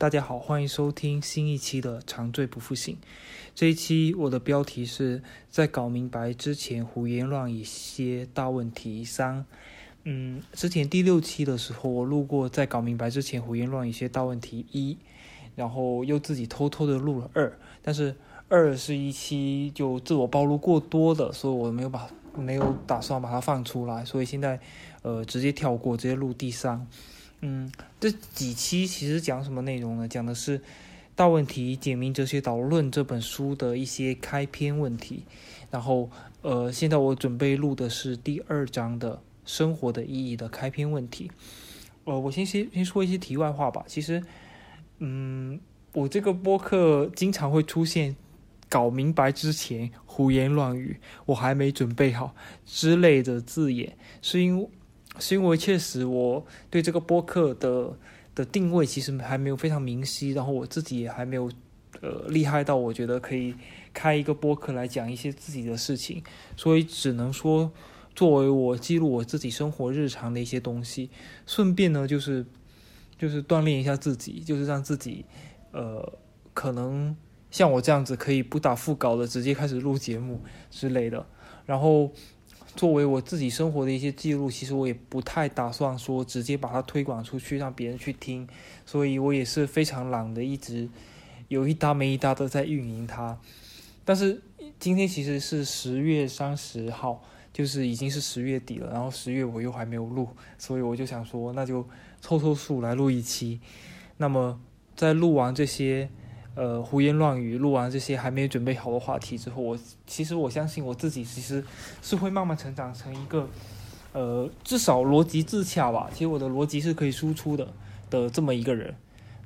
大家好，欢迎收听新一期的《长醉不复醒》。这一期我的标题是在搞明白之前胡言乱语些大问题三。嗯，之前第六期的时候我录过在搞明白之前胡言乱语些大问题一，然后又自己偷偷的录了二，但是二是一期就自我暴露过多的，所以我没有把没有打算把它放出来，所以现在呃直接跳过，直接录第三。嗯，这几期其实讲什么内容呢？讲的是《大问题简明哲学导论》这本书的一些开篇问题。然后，呃，现在我准备录的是第二章的生活的意义的开篇问题。呃，我先先先说一些题外话吧。其实，嗯，我这个播客经常会出现搞明白之前胡言乱语，我还没准备好之类的字眼，是因为。是因为确实我对这个播客的的定位其实还没有非常明晰，然后我自己也还没有呃厉害到我觉得可以开一个播客来讲一些自己的事情，所以只能说作为我记录我自己生活日常的一些东西，顺便呢就是就是锻炼一下自己，就是让自己呃可能像我这样子可以不打副稿的直接开始录节目之类的，然后。作为我自己生活的一些记录，其实我也不太打算说直接把它推广出去，让别人去听，所以我也是非常懒的，一直有一搭没一搭的在运营它。但是今天其实是十月三十号，就是已经是十月底了，然后十月我又还没有录，所以我就想说，那就凑凑数来录一期。那么在录完这些。呃，胡言乱语，录完这些还没有准备好的话题之后，我其实我相信我自己其实是会慢慢成长成一个，呃，至少逻辑自洽吧。其实我的逻辑是可以输出的的这么一个人，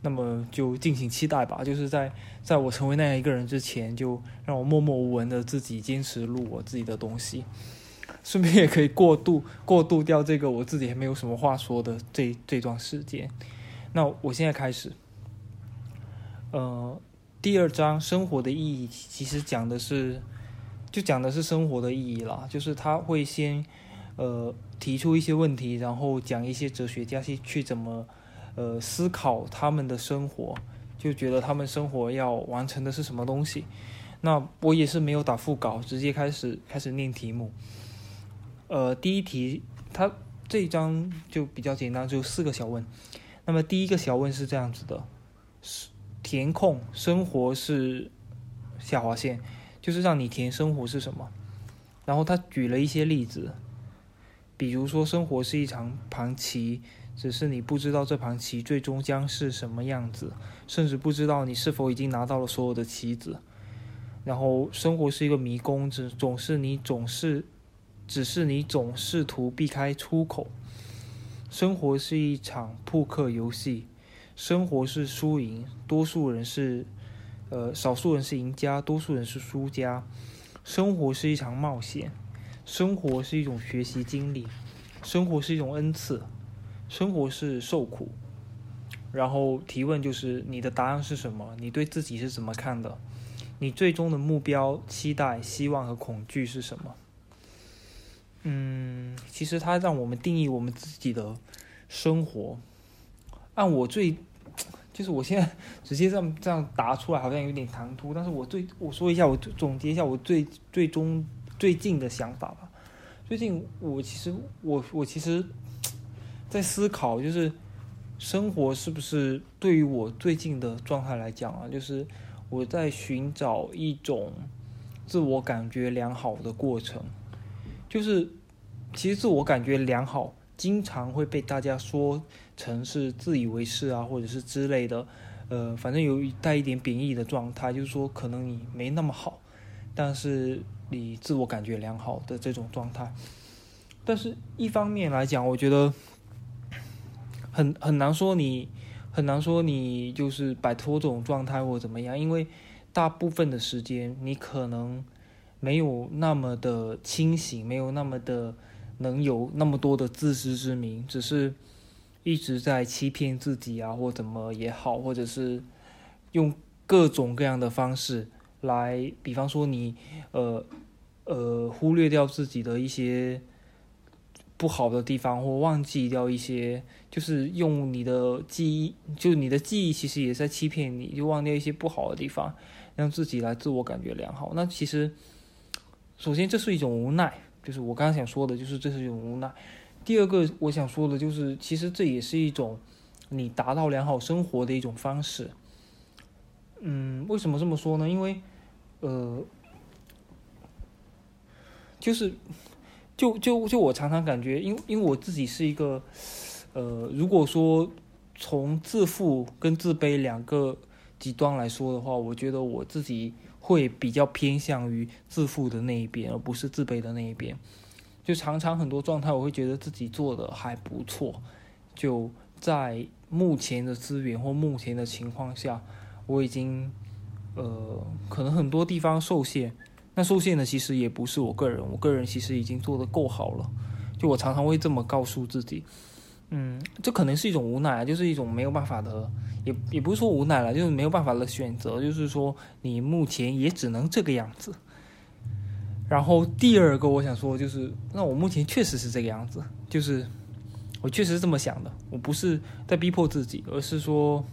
那么就敬请期待吧。就是在在我成为那样一个人之前，就让我默默无闻的自己坚持录我自己的东西，顺便也可以过渡过渡掉这个我自己还没有什么话说的这这段时间。那我现在开始。呃，第二章生活的意义其实讲的是，就讲的是生活的意义啦。就是他会先呃提出一些问题，然后讲一些哲学家去去怎么呃思考他们的生活，就觉得他们生活要完成的是什么东西。那我也是没有打副稿，直接开始开始念题目。呃，第一题，他这一章就比较简单，只有四个小问。那么第一个小问是这样子的，是。填空生活是下划线，就是让你填生活是什么。然后他举了一些例子，比如说生活是一场盘棋，只是你不知道这盘棋最终将是什么样子，甚至不知道你是否已经拿到了所有的棋子。然后生活是一个迷宫，只总是你总是，只是你总试图避开出口。生活是一场扑克游戏。生活是输赢，多数人是，呃，少数人是赢家，多数人是输家。生活是一场冒险，生活是一种学习经历，生活是一种恩赐，生活是受苦。然后提问就是你的答案是什么？你对自己是怎么看的？你最终的目标、期待、希望和恐惧是什么？嗯，其实它让我们定义我们自己的生活。按我最，就是我现在直接这样这样答出来，好像有点唐突。但是我最我说一下，我总结一下我最最终最近的想法吧。最近我其实我我其实，在思考，就是生活是不是对于我最近的状态来讲啊，就是我在寻找一种自我感觉良好的过程。就是其实自我感觉良好。经常会被大家说成是自以为是啊，或者是之类的，呃，反正有带一点贬义的状态，就是说可能你没那么好，但是你自我感觉良好的这种状态。但是一方面来讲，我觉得很很难说你很难说你就是摆脱这种状态或怎么样，因为大部分的时间你可能没有那么的清醒，没有那么的。能有那么多的自知之明，只是一直在欺骗自己啊，或怎么也好，或者是用各种各样的方式来，比方说你呃呃忽略掉自己的一些不好的地方，或忘记掉一些，就是用你的记忆，就你的记忆其实也在欺骗你，就忘掉一些不好的地方，让自己来自我感觉良好。那其实，首先这是一种无奈，就是我刚刚想说的，就是这是一种无奈。第二个我想说的就是，其实这也是一种你达到良好生活的一种方式。嗯，为什么这么说呢？因为，呃，就是。就就就我常常感觉，因为因为我自己是一个，呃，如果说从自负跟自卑两个极端来说的话，我觉得我自己会比较偏向于自负的那一边，而不是自卑的那一边。就常常很多状态，我会觉得自己做的还不错。就在目前的资源或目前的情况下，我已经呃，可能很多地方受限。那受限的其实也不是我个人，我个人其实已经做的够好了。就我常常会这么告诉自己，嗯，这可能是一种无奈，就是一种没有办法的，也也不是说无奈了，就是没有办法的选择，就是说你目前也只能这个样子。然后第二个我想说就是，那我目前确实是这个样子，就是我确实是这么想的，我不是在逼迫自己，而是说。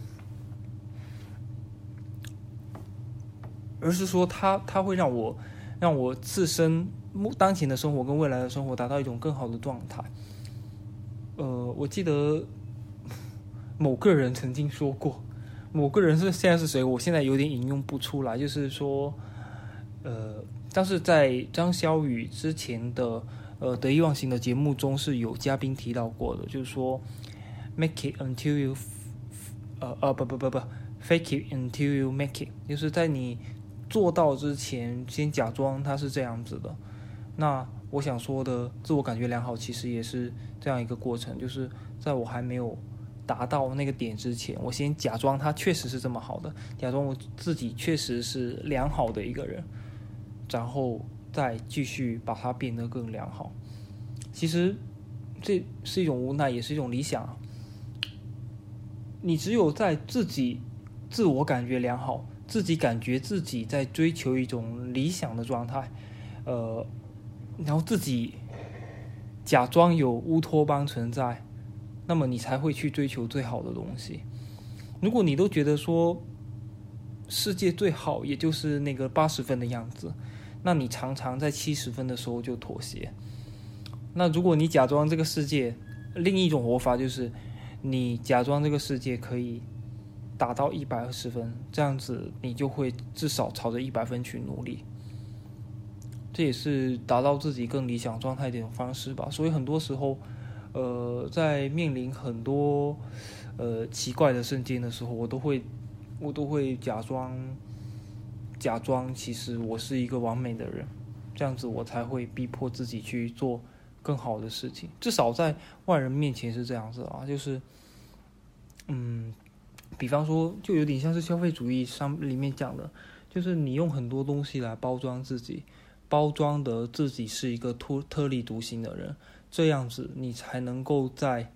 而是说，他他会让我让我自身目当前的生活跟未来的生活达到一种更好的状态。呃，我记得某个人曾经说过，某个人是现在是谁？我现在有点引用不出来。就是说，呃，但是在张潇雨之前的呃得意忘形的节目中是有嘉宾提到过的，就是说，make it until you，呃呃不不不不，fake it until you make it，就是在你。做到之前，先假装他是这样子的。那我想说的，自我感觉良好，其实也是这样一个过程，就是在我还没有达到那个点之前，我先假装他确实是这么好的，假装我自己确实是良好的一个人，然后再继续把它变得更良好。其实这是一种无奈，也是一种理想。你只有在自己自我感觉良好。自己感觉自己在追求一种理想的状态，呃，然后自己假装有乌托邦存在，那么你才会去追求最好的东西。如果你都觉得说世界最好也就是那个八十分的样子，那你常常在七十分的时候就妥协。那如果你假装这个世界，另一种活法就是你假装这个世界可以。达到一百二十分，这样子你就会至少朝着一百分去努力。这也是达到自己更理想状态的一种方式吧。所以很多时候，呃，在面临很多呃奇怪的瞬间的时候，我都会我都会假装假装，其实我是一个完美的人，这样子我才会逼迫自己去做更好的事情。至少在外人面前是这样子啊，就是嗯。比方说，就有点像是消费主义上里面讲的，就是你用很多东西来包装自己，包装的自己是一个特特立独行的人，这样子你才能够在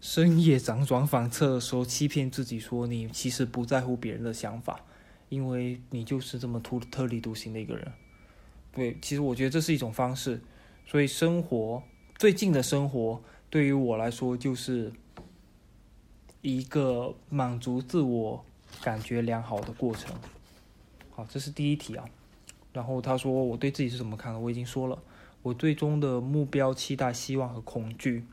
深夜 辗转反侧的时候欺骗自己，说你其实不在乎别人的想法，因为你就是这么突特立独行的一个人。对，其实我觉得这是一种方式，所以生活最近的生活对于我来说就是。一个满足自我感觉良好的过程。好，这是第一题啊。然后他说我对自己是怎么看的？我已经说了，我最终的目标、期待、希望和恐惧。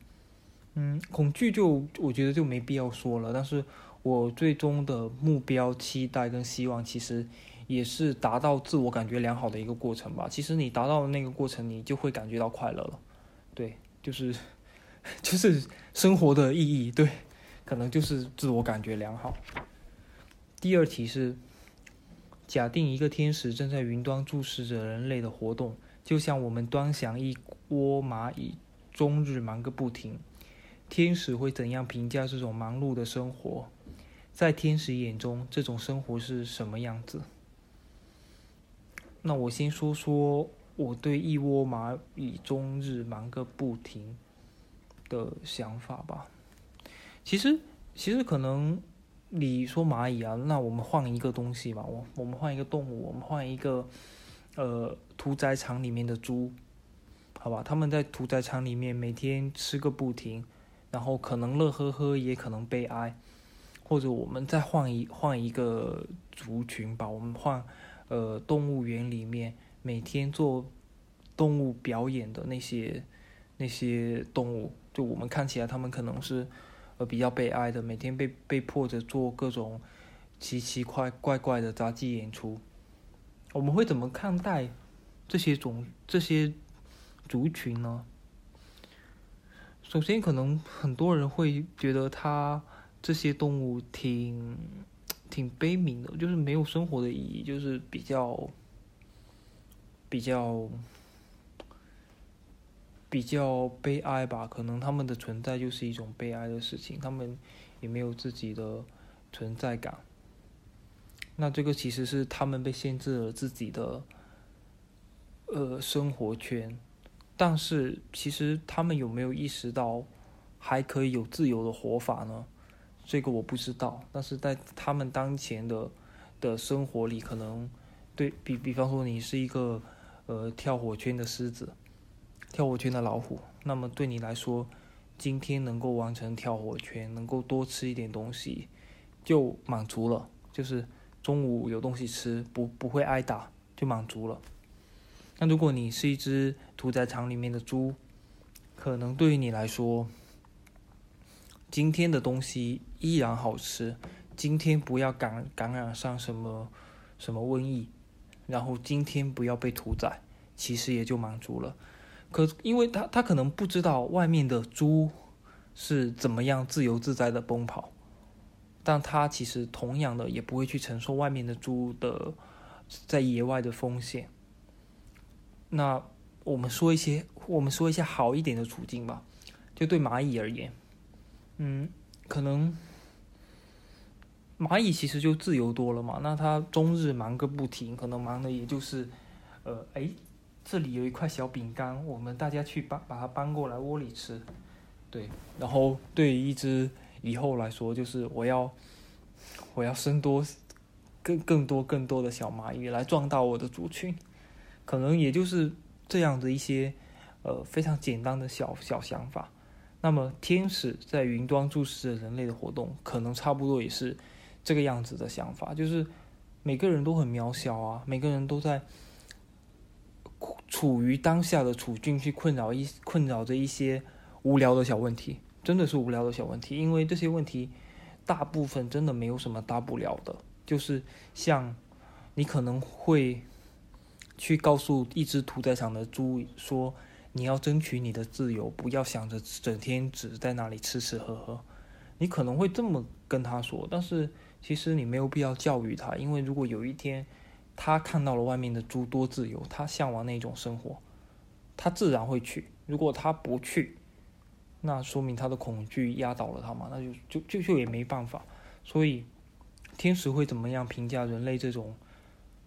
嗯，恐惧就我觉得就没必要说了。但是我最终的目标、期待跟希望，其实也是达到自我感觉良好的一个过程吧。其实你达到那个过程，你就会感觉到快乐了。对，就是 就是生活的意义。对。可能就是自我感觉良好。第二题是：假定一个天使正在云端注视着人类的活动，就像我们端详一窝蚂蚁终日忙个不停，天使会怎样评价这种忙碌的生活？在天使眼中，这种生活是什么样子？那我先说说我对一窝蚂蚁终日忙个不停的想法吧。其实，其实可能你说蚂蚁啊，那我们换一个东西吧，我我们换一个动物，我们换一个，呃，屠宰场里面的猪，好吧？他们在屠宰场里面每天吃个不停，然后可能乐呵呵，也可能悲哀。或者我们再换一换一个族群吧，我们换呃动物园里面每天做动物表演的那些那些动物，就我们看起来他们可能是呃比较悲哀的，每天被被迫着做各种奇奇怪怪怪的杂技演出。我们会怎么看待这些种这些族群呢？首先，可能很多人会觉得他。这些动物挺 挺悲悯的，就是没有生活的意义，就是比较比较比较悲哀吧。可能他们的存在就是一种悲哀的事情，他们也没有自己的存在感。那这个其实是他们被限制了自己的呃生活圈，但是其实他们有没有意识到还可以有自由的活法呢？这个我不知道，但是在他们当前的的生活里，可能对比比方说你是一个呃跳火圈的狮子，跳火圈的老虎，那么对你来说，今天能够完成跳火圈，能够多吃一点东西，就满足了，就是中午有东西吃，不不会挨打，就满足了。那如果你是一只屠宰场里面的猪，可能对于你来说，今天的东西依然好吃，今天不要感感染上什么什么瘟疫，然后今天不要被屠宰，其实也就满足了。可因为他他可能不知道外面的猪是怎么样自由自在的奔跑，但他其实同样的也不会去承受外面的猪的在野外的风险。那我们说一些，我们说一下好一点的处境吧，就对蚂蚁而言。嗯，可能蚂蚁其实就自由多了嘛。那它终日忙个不停，可能忙的也就是，呃，哎，这里有一块小饼干，我们大家去搬把它搬过来窝里吃。对，然后对于一只以后来说，就是我要我要生多更更多更多的小蚂蚁来壮大我的族群，可能也就是这样的一些呃非常简单的小小想法。那么，天使在云端注视着人类的活动，可能差不多也是这个样子的想法，就是每个人都很渺小啊，每个人都在处于当下的处境去困扰一困扰着一些无聊的小问题，真的是无聊的小问题，因为这些问题大部分真的没有什么大不了的，就是像你可能会去告诉一只屠宰场的猪说。你要争取你的自由，不要想着整天只在那里吃吃喝喝。你可能会这么跟他说，但是其实你没有必要教育他，因为如果有一天他看到了外面的诸多自由，他向往那种生活，他自然会去。如果他不去，那说明他的恐惧压倒了他嘛，那就就就就也没办法。所以天使会怎么样评价人类这种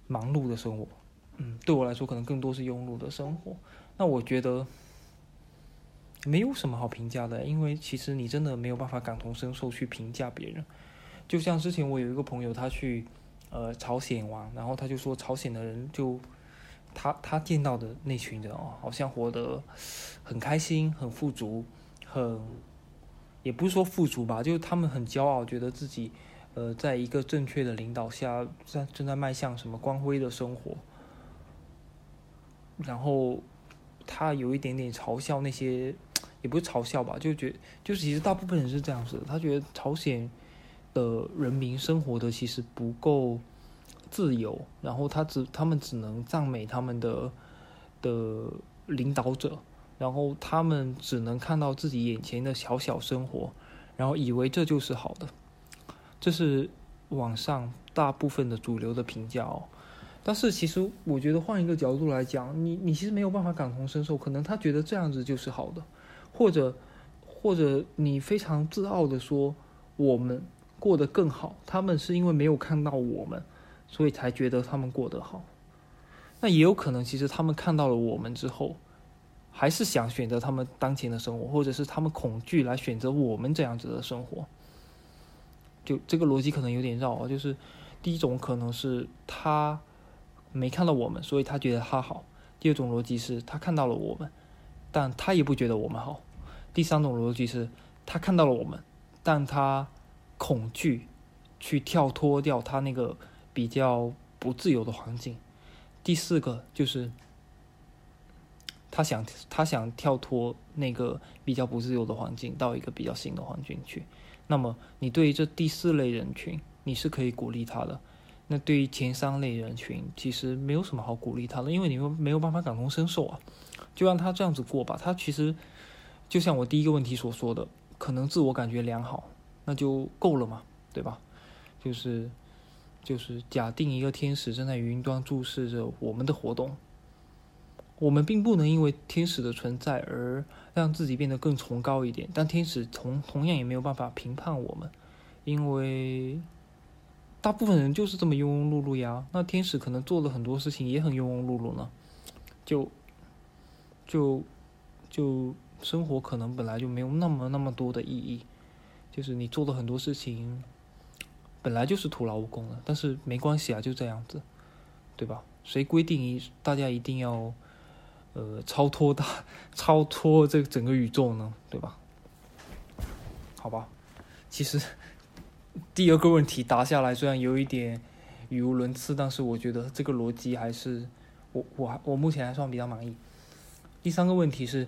忙碌的生活？嗯，对我来说，可能更多是庸碌的生活。那我觉得没有什么好评价的，因为其实你真的没有办法感同身受去评价别人。就像之前我有一个朋友，他去呃朝鲜玩，然后他就说朝鲜的人就他他见到的那群人哦，好像活得很开心、很富足、很也不是说富足吧，就是他们很骄傲，觉得自己呃在一个正确的领导下在正在迈向什么光辉的生活，然后。他有一点点嘲笑那些，也不是嘲笑吧，就觉就是其实大部分人是这样子。他觉得朝鲜的人民生活的其实不够自由，然后他只他们只能赞美他们的的领导者，然后他们只能看到自己眼前的小小生活，然后以为这就是好的。这是网上大部分的主流的评价哦。但是其实我觉得换一个角度来讲，你你其实没有办法感同身受，可能他觉得这样子就是好的，或者或者你非常自傲的说我们过得更好，他们是因为没有看到我们，所以才觉得他们过得好。那也有可能，其实他们看到了我们之后，还是想选择他们当前的生活，或者是他们恐惧来选择我们这样子的生活。就这个逻辑可能有点绕啊，就是第一种可能是他。没看到我们，所以他觉得他好。第二种逻辑是他看到了我们，但他也不觉得我们好。第三种逻辑是，他看到了我们，但他恐惧去跳脱掉他那个比较不自由的环境。第四个就是他想他想跳脱那个比较不自由的环境，到一个比较新的环境去。那么，你对于这第四类人群，你是可以鼓励他的。那对于前三类人群，其实没有什么好鼓励他的，因为你们没有办法感同身受啊。就让他这样子过吧。他其实就像我第一个问题所说的，可能自我感觉良好，那就够了嘛，对吧？就是就是假定一个天使正在云端注视着我们的活动，我们并不能因为天使的存在而让自己变得更崇高一点，但天使同同样也没有办法评判我们，因为。大部分人就是这么庸庸碌碌呀。那天使可能做了很多事情也很庸庸碌碌呢，就就就生活可能本来就没有那么那么多的意义，就是你做的很多事情本来就是徒劳无功的。但是没关系啊，就这样子，对吧？谁规定一大家一定要呃超脱大超脱这整个宇宙呢？对吧？好吧，其实。第二个问题答下来，虽然有一点语无伦次，但是我觉得这个逻辑还是我我还我目前还算比较满意。第三个问题是，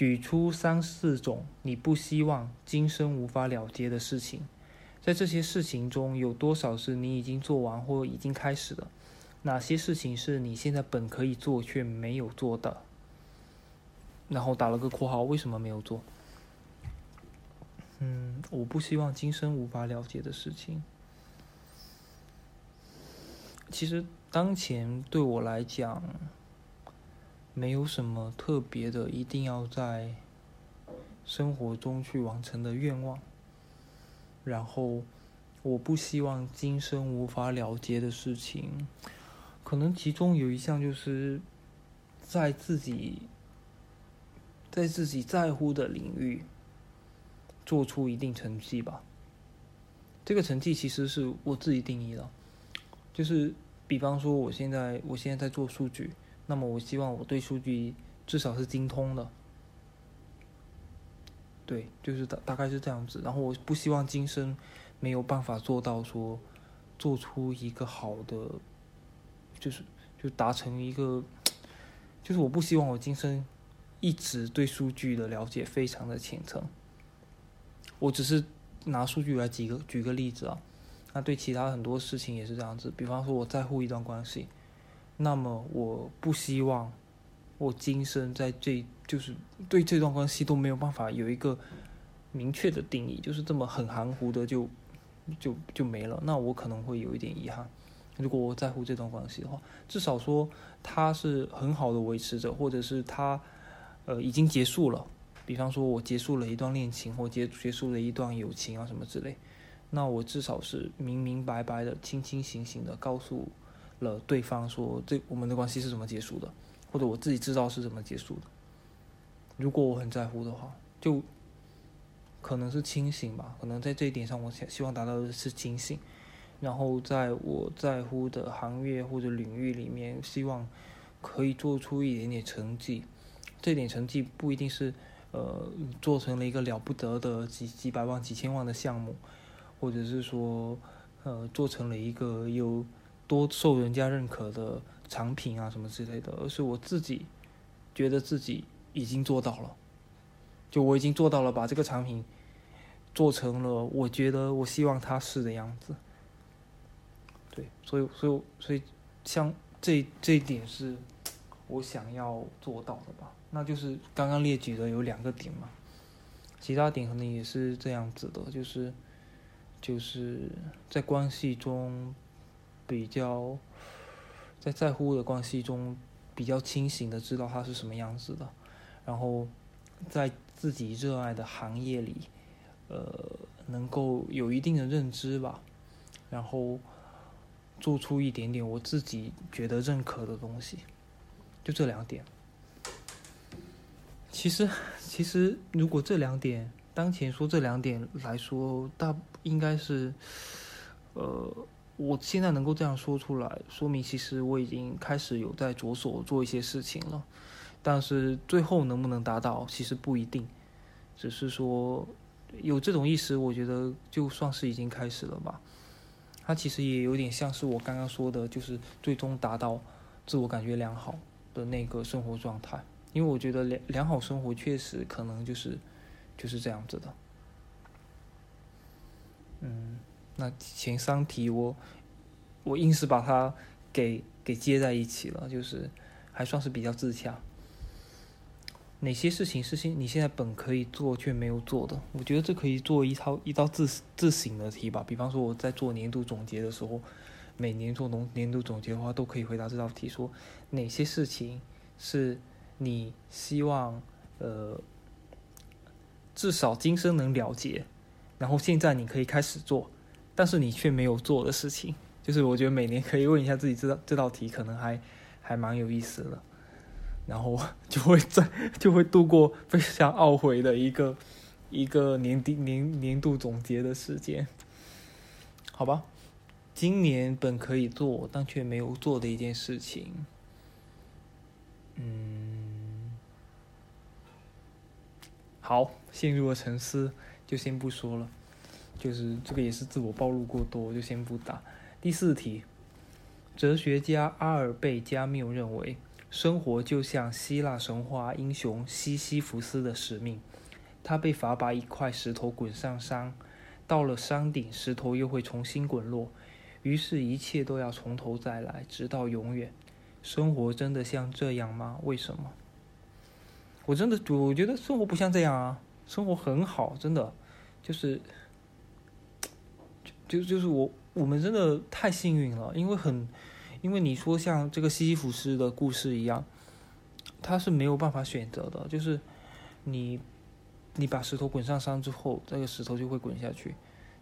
举出三四种你不希望今生无法了结的事情，在这些事情中有多少是你已经做完或已经开始的？哪些事情是你现在本可以做却没有做的？然后打了个括号，为什么没有做？嗯，我不希望今生无法了结的事情。其实当前对我来讲，没有什么特别的，一定要在生活中去完成的愿望。然后，我不希望今生无法了结的事情，可能其中有一项就是在自己在自己在乎的领域。做出一定成绩吧。这个成绩其实是我自己定义的，就是比方说，我现在我现在在做数据，那么我希望我对数据至少是精通的。对，就是大大概是这样子。然后我不希望今生没有办法做到说做出一个好的，就是就达成一个，就是我不希望我今生一直对数据的了解非常的浅层。我只是拿数据来举个举个例子啊，那对其他很多事情也是这样子。比方说，我在乎一段关系，那么我不希望我今生在这就是对这段关系都没有办法有一个明确的定义，就是这么很含糊的就就就没了。那我可能会有一点遗憾。如果我在乎这段关系的话，至少说它是很好的维持着，或者是它呃已经结束了。比方说，我结束了一段恋情，或结结束了一段友情啊，什么之类，那我至少是明明白白的、清清醒醒的告诉了对方说，这我们的关系是怎么结束的，或者我自己知道是怎么结束的。如果我很在乎的话，就可能是清醒吧，可能在这一点上，我想希望达到的是清醒。然后在我在乎的行业或者领域里面，希望可以做出一点点成绩。这点成绩不一定是。呃，做成了一个了不得的几几百万、几千万的项目，或者是说，呃，做成了一个有多受人家认可的产品啊，什么之类的，而是我自己觉得自己已经做到了，就我已经做到了，把这个产品做成了我觉得我希望它是的样子。对，所以，所以，所以，像这这一点是我想要做到的吧。那就是刚刚列举的有两个点嘛，其他点可能也是这样子的，就是就是在关系中比较在在乎的关系中比较清醒的知道它是什么样子的，然后在自己热爱的行业里，呃，能够有一定的认知吧，然后做出一点点我自己觉得认可的东西，就这两点。其实，其实如果这两点当前说这两点来说，大应该是，呃，我现在能够这样说出来，说明其实我已经开始有在着手做一些事情了。但是最后能不能达到，其实不一定。只是说有这种意识，我觉得就算是已经开始了吧。它其实也有点像是我刚刚说的，就是最终达到自我感觉良好的那个生活状态。因为我觉得良良好生活确实可能就是就是这样子的。嗯，那前三题我我硬是把它给给接在一起了，就是还算是比较自洽。哪些事情是现你现在本可以做却没有做的？我觉得这可以做一套一道自自省的题吧。比方说我在做年度总结的时候，每年做农年度总结的话，都可以回答这道题：说哪些事情是你希望呃至少今生能了结，然后现在你可以开始做，但是你却没有做的事情。就是我觉得每年可以问一下自己，这道这道题可能还还蛮有意思的。然后 就会在就会度过非常懊悔的一个一个年底年年度总结的时间，好吧？今年本可以做但却没有做的一件事情，嗯，好，陷入了沉思，就先不说了。就是这个也是自我暴露过多，就先不答。第四题，哲学家阿尔贝加缪认为。生活就像希腊神话英雄西西弗斯的使命，他被罚把一块石头滚上山，到了山顶，石头又会重新滚落，于是，一切都要从头再来，直到永远。生活真的像这样吗？为什么？我真的，我觉得生活不像这样啊，生活很好，真的，就是，就就是我，我们真的太幸运了，因为很。因为你说像这个西西弗斯的故事一样，他是没有办法选择的，就是你你把石头滚上山之后，这个石头就会滚下去。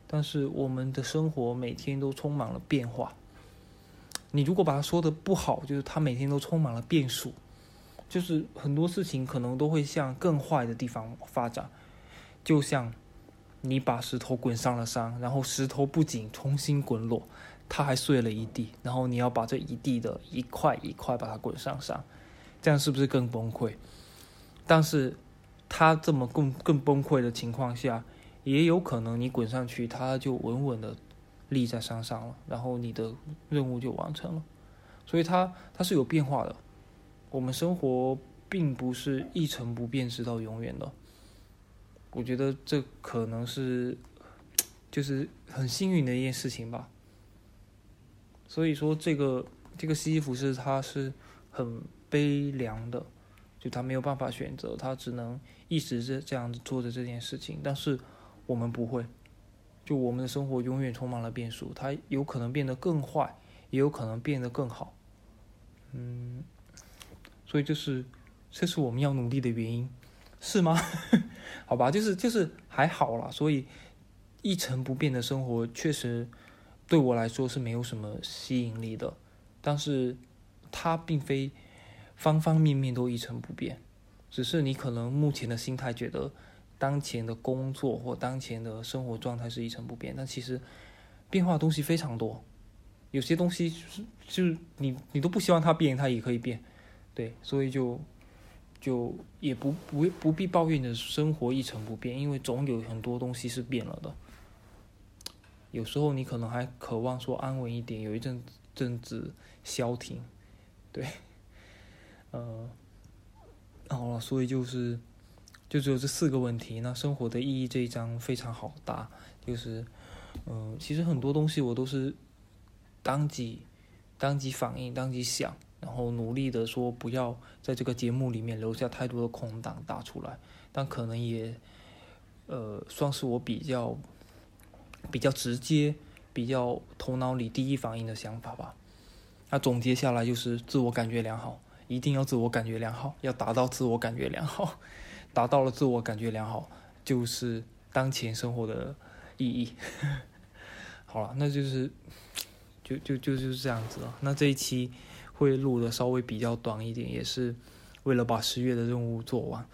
但是我们的生活每天都充满了变化。你如果把它说的不好，就是它每天都充满了变数，就是很多事情可能都会向更坏的地方发展。就像你把石头滚上了山，然后石头不仅重新滚落。它还碎了一地，然后你要把这一地的一块一块把它滚上山，这样是不是更崩溃？但是，它这么更更崩溃的情况下，也有可能你滚上去，它就稳稳的立在山上了，然后你的任务就完成了。所以它它是有变化的。我们生活并不是一成不变直到永远的。我觉得这可能是就是很幸运的一件事情吧。所以说，这个这个西西弗斯他是很悲凉的，就他没有办法选择，他只能一直是这样子做着这件事情。但是我们不会，就我们的生活永远充满了变数，它有可能变得更坏，也有可能变得更好。嗯，所以就是这是我们要努力的原因，是吗？好吧，就是就是还好啦。所以一成不变的生活确实。对我来说是没有什么吸引力的，但是它并非方方面面都一成不变，只是你可能目前的心态觉得当前的工作或当前的生活状态是一成不变，但其实变化的东西非常多，有些东西就是就是你你都不希望它变，它也可以变，对，所以就就也不不不必抱怨的生活一成不变，因为总有很多东西是变了的。有时候你可能还渴望说安稳一点，有一阵阵子消停，对，呃，好了，所以就是就只有这四个问题。那生活的意义这一章非常好答，就是，嗯，其实很多东西我都是当即当即反应，当即想，然后努力的说不要在这个节目里面留下太多的空档打出来，但可能也，呃，算是我比较。比较直接，比较头脑里第一反应的想法吧。那总结下来就是自我感觉良好，一定要自我感觉良好，要达到自我感觉良好。达到了自我感觉良好，就是当前生活的意义。好了，那就是就就就就是这样子了。那这一期会录的稍微比较短一点也是为了把十月的任务做完。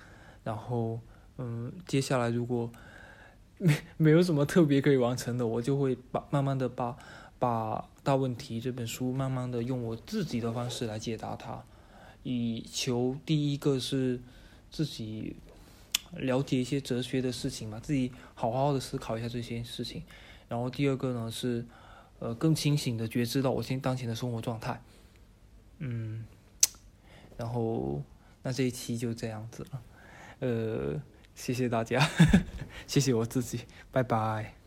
然后嗯接下来如果没没有什么特别可以完成的我就会把慢慢的把把大问题这本书慢慢的用我自己的方式来解答它。以求第一个是自己了解一些哲学的事情嘛自己好好的思考一下这些事情。然后第二个呢是呃更清醒的觉知到我现当前的生活状态。嗯。然后那这一期就这样子了。呃谢谢大家 谢谢我自己拜拜。